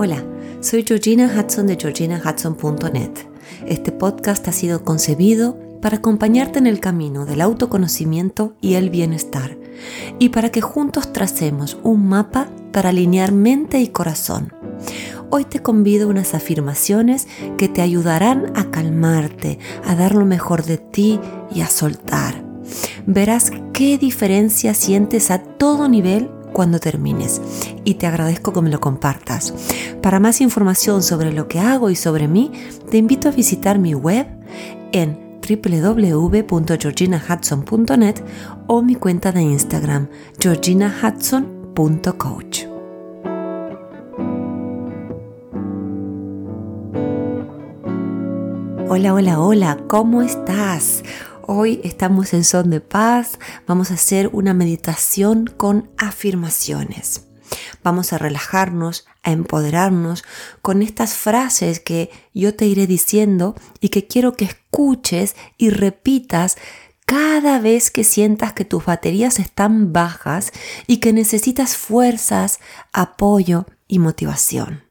Hola, soy Georgina Hudson de georginahudson.net. Este podcast ha sido concebido para acompañarte en el camino del autoconocimiento y el bienestar, y para que juntos tracemos un mapa para alinear mente y corazón. Hoy te convido unas afirmaciones que te ayudarán a calmarte, a dar lo mejor de ti y a soltar. Verás qué diferencia sientes a todo nivel cuando termines y te agradezco que me lo compartas. Para más información sobre lo que hago y sobre mí, te invito a visitar mi web en www.georginahudson.net o mi cuenta de Instagram georginahudson.coach. Hola, hola, hola, ¿cómo estás? Hoy estamos en son de paz, vamos a hacer una meditación con afirmaciones. Vamos a relajarnos, a empoderarnos con estas frases que yo te iré diciendo y que quiero que escuches y repitas cada vez que sientas que tus baterías están bajas y que necesitas fuerzas, apoyo y motivación.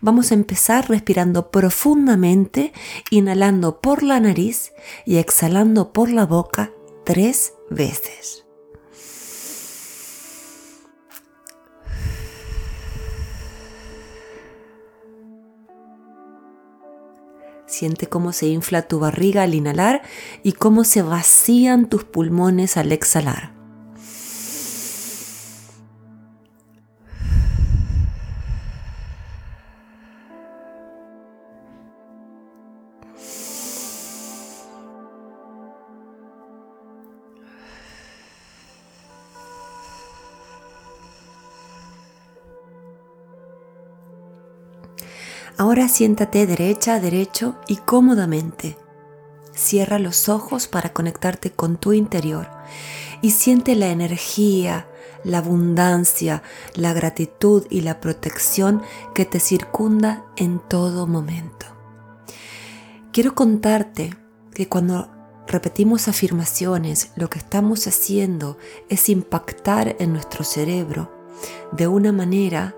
Vamos a empezar respirando profundamente, inhalando por la nariz y exhalando por la boca tres veces. Siente cómo se infla tu barriga al inhalar y cómo se vacían tus pulmones al exhalar. Ahora siéntate derecha, derecho y cómodamente. Cierra los ojos para conectarte con tu interior y siente la energía, la abundancia, la gratitud y la protección que te circunda en todo momento. Quiero contarte que cuando repetimos afirmaciones, lo que estamos haciendo es impactar en nuestro cerebro de una manera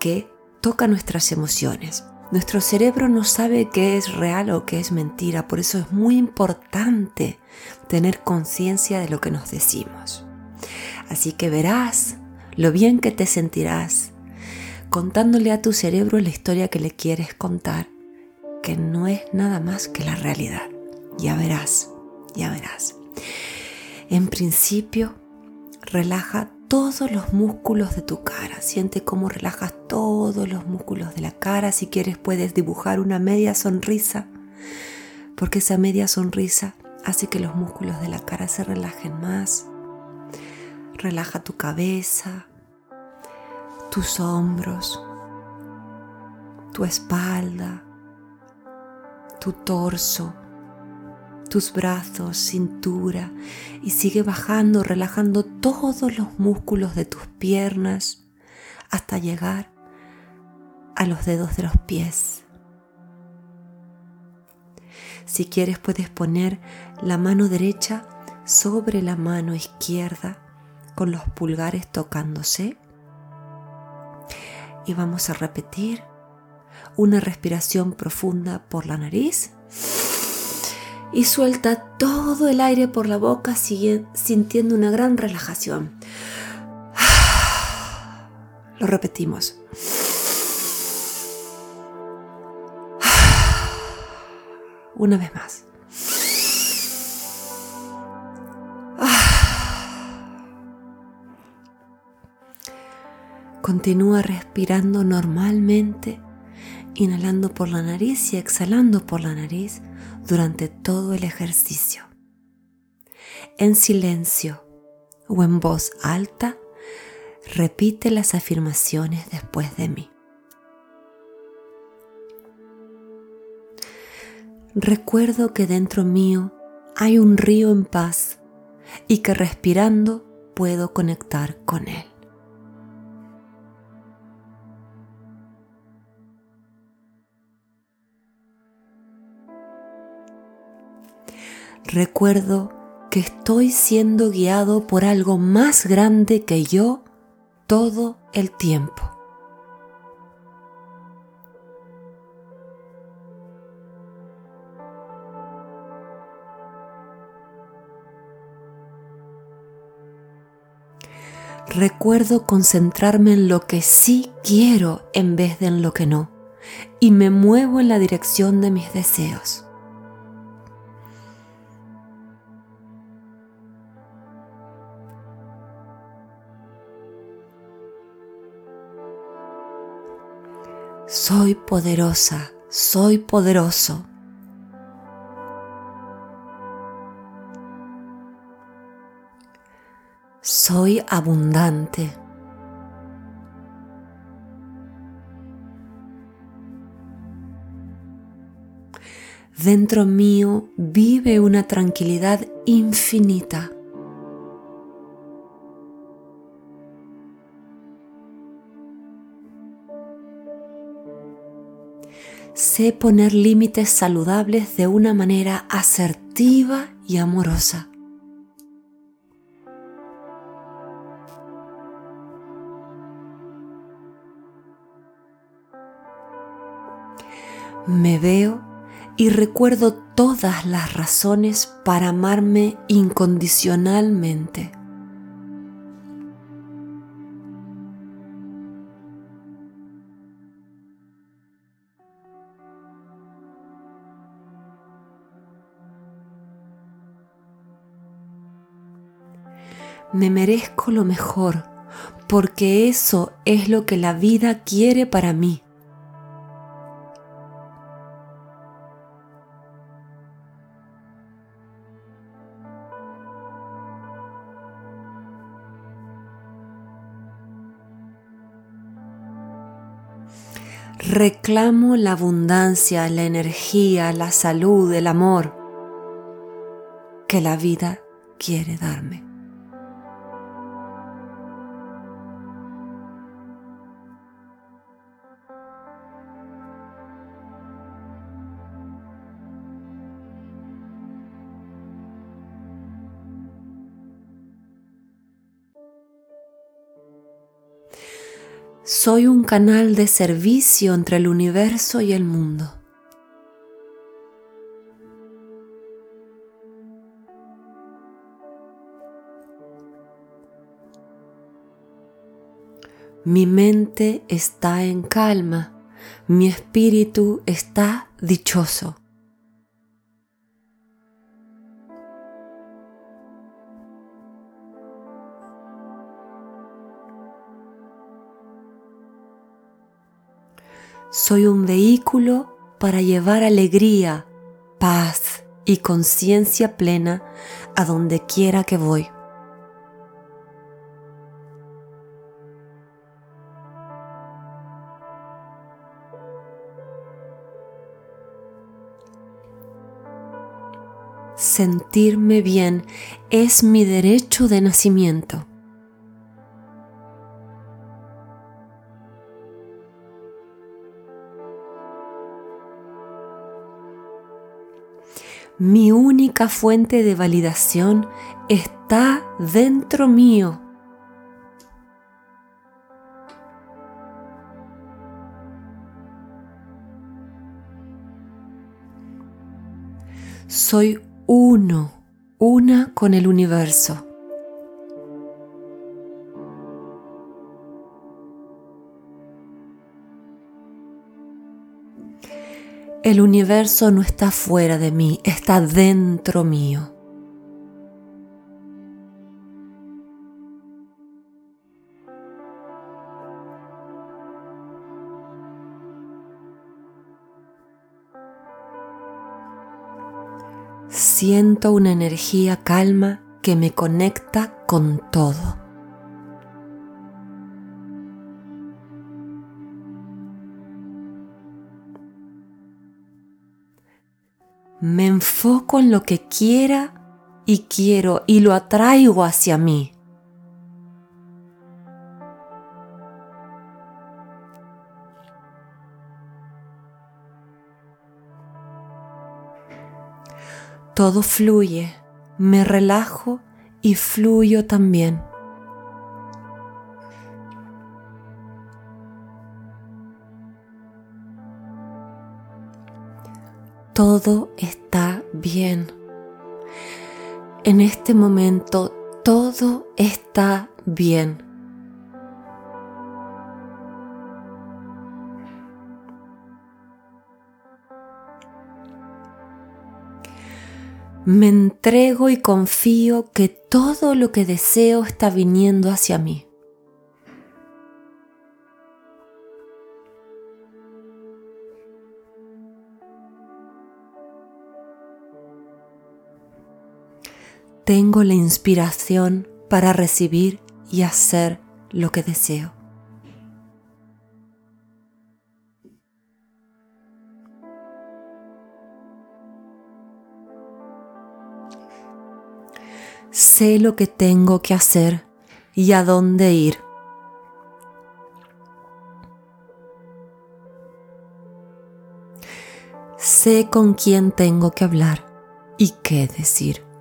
que toca nuestras emociones. Nuestro cerebro no sabe qué es real o qué es mentira, por eso es muy importante tener conciencia de lo que nos decimos. Así que verás lo bien que te sentirás contándole a tu cerebro la historia que le quieres contar, que no es nada más que la realidad. Ya verás, ya verás. En principio, relaja todos los músculos de tu cara. Siente cómo relajas todos los músculos de la cara. Si quieres puedes dibujar una media sonrisa, porque esa media sonrisa hace que los músculos de la cara se relajen más. Relaja tu cabeza, tus hombros, tu espalda, tu torso tus brazos, cintura y sigue bajando, relajando todos los músculos de tus piernas hasta llegar a los dedos de los pies. Si quieres puedes poner la mano derecha sobre la mano izquierda con los pulgares tocándose. Y vamos a repetir una respiración profunda por la nariz y suelta todo el aire por la boca sintiendo una gran relajación. Lo repetimos. Una vez más. Continúa respirando normalmente, inhalando por la nariz y exhalando por la nariz durante todo el ejercicio. En silencio o en voz alta, repite las afirmaciones después de mí. Recuerdo que dentro mío hay un río en paz y que respirando puedo conectar con él. recuerdo que estoy siendo guiado por algo más grande que yo todo el tiempo. Recuerdo concentrarme en lo que sí quiero en vez de en lo que no, y me muevo en la dirección de mis deseos. Soy poderosa, soy poderoso. Soy abundante. Dentro mío vive una tranquilidad infinita. Sé poner límites saludables de una manera asertiva y amorosa. Me veo y recuerdo todas las razones para amarme incondicionalmente. Me merezco lo mejor, porque eso es lo que la vida quiere para mí. Reclamo la abundancia, la energía, la salud, el amor que la vida quiere darme. Soy un canal de servicio entre el universo y el mundo. Mi mente está en calma, mi espíritu está dichoso. Soy un vehículo para llevar alegría, paz y conciencia plena a donde quiera que voy. Sentirme bien es mi derecho de nacimiento. Mi única fuente de validación está dentro mío. Soy uno, una con el universo. El universo no está fuera de mí, está dentro mío. Siento una energía calma que me conecta con todo. Me enfoco en lo que quiera y quiero y lo atraigo hacia mí. Todo fluye, me relajo y fluyo también. todo está bien. En este momento todo está bien. Me entrego y confío que todo lo que deseo está viniendo hacia mí. Tengo la inspiración para recibir y hacer lo que deseo. Sé lo que tengo que hacer y a dónde ir. Sé con quién tengo que hablar y qué decir.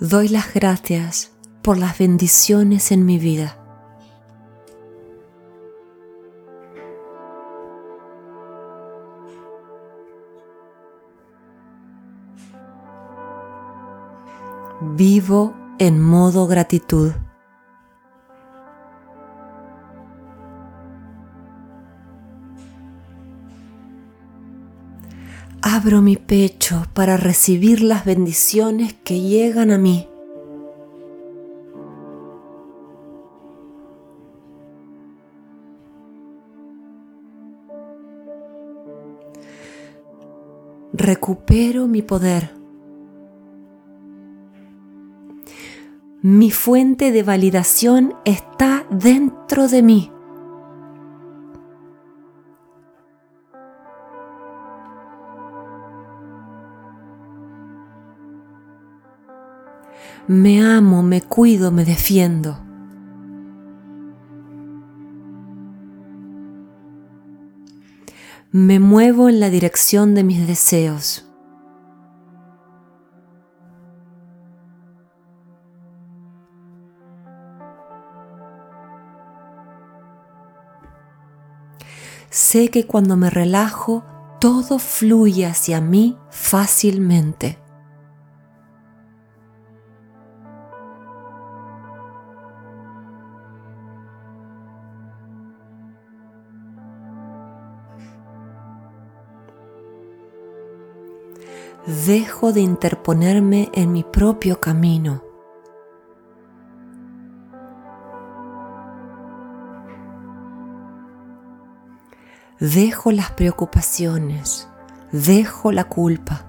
Doy las gracias por las bendiciones en mi vida. Vivo en modo gratitud. Mi pecho para recibir las bendiciones que llegan a mí. recupero mi poder. Mi fuente de validación está dentro de mí. Me amo, me cuido, me defiendo. me muevo en la dirección de mis deseos. Sé que cuando me relajo, todo fluye hacia mí fácilmente. Dejo de interponerme en mi propio camino. Dejo las preocupaciones, dejo la culpa.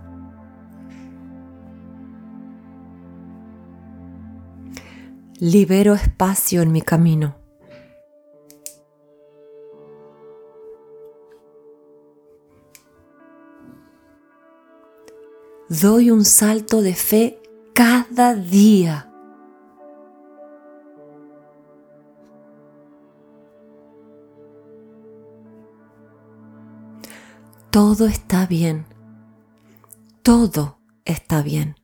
Libero espacio en mi camino. Doy un salto de fe cada día. Todo está bien. Todo está bien.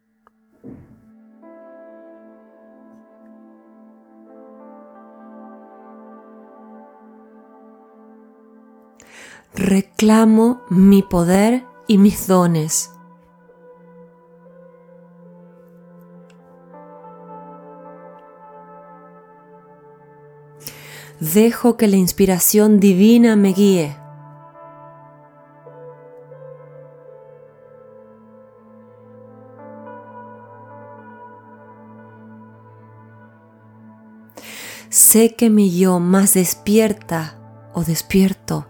Reclamo mi poder y mis dones. Dejo que la inspiración divina me guíe. Sé que mi yo más despierta o despierto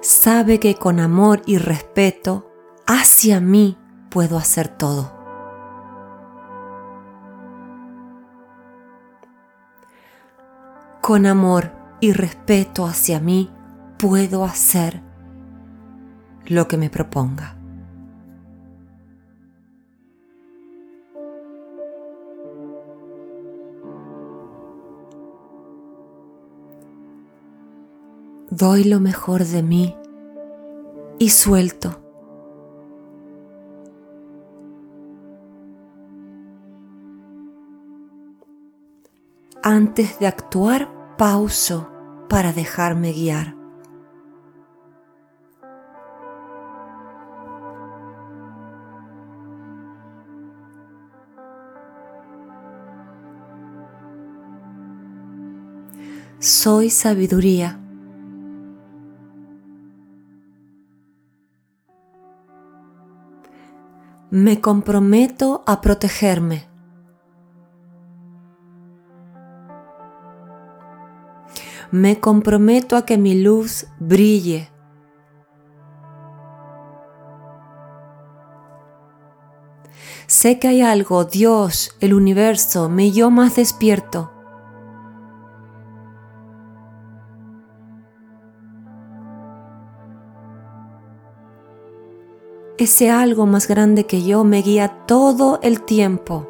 sabe que con amor y respeto hacia mí puedo hacer todo. Con amor y respeto hacia mí puedo hacer lo que me proponga. Doy lo mejor de mí y suelto. Antes de actuar, pauso para dejarme guiar. Soy sabiduría. Me comprometo a protegerme. Me comprometo a que mi luz brille. Sé que hay algo, Dios, el universo, me yo más despierto. Ese algo más grande que yo me guía todo el tiempo.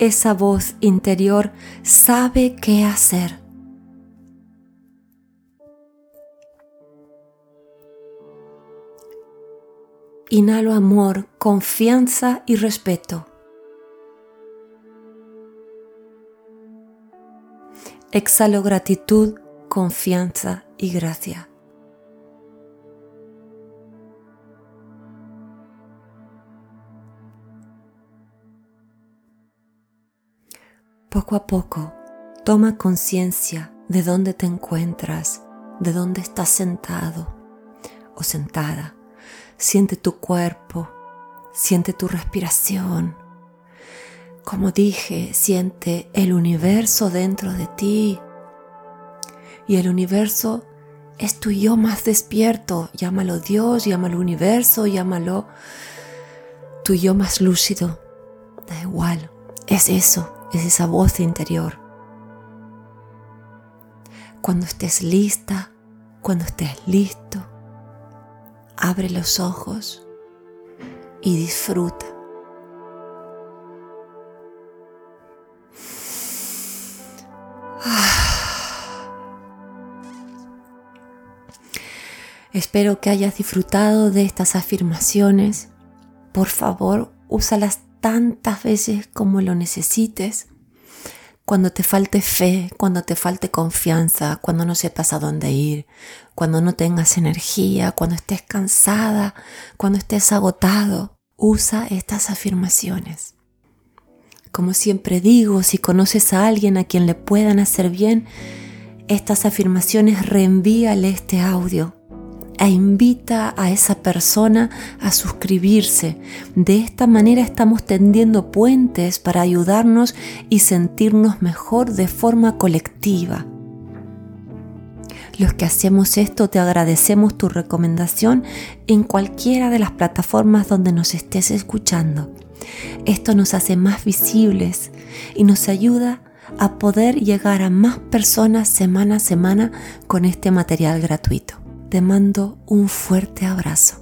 Esa voz interior sabe qué hacer. Inhalo amor, confianza y respeto. Exhalo gratitud, confianza y gracia. Poco a poco, toma conciencia de dónde te encuentras, de dónde estás sentado o sentada. Siente tu cuerpo, siente tu respiración. Como dije, siente el universo dentro de ti. Y el universo es tu yo más despierto. Llámalo Dios, llámalo universo, llámalo tu yo más lúcido. Da igual, es eso es esa voz interior. Cuando estés lista, cuando estés listo, abre los ojos y disfruta. Espero que hayas disfrutado de estas afirmaciones. Por favor, úsalas tantas veces como lo necesites. Cuando te falte fe, cuando te falte confianza, cuando no sepas a dónde ir, cuando no tengas energía, cuando estés cansada, cuando estés agotado, usa estas afirmaciones. Como siempre digo, si conoces a alguien a quien le puedan hacer bien, estas afirmaciones reenvíale este audio e invita a esa persona a suscribirse. De esta manera estamos tendiendo puentes para ayudarnos y sentirnos mejor de forma colectiva. Los que hacemos esto te agradecemos tu recomendación en cualquiera de las plataformas donde nos estés escuchando. Esto nos hace más visibles y nos ayuda a poder llegar a más personas semana a semana con este material gratuito. Te mando un fuerte abrazo.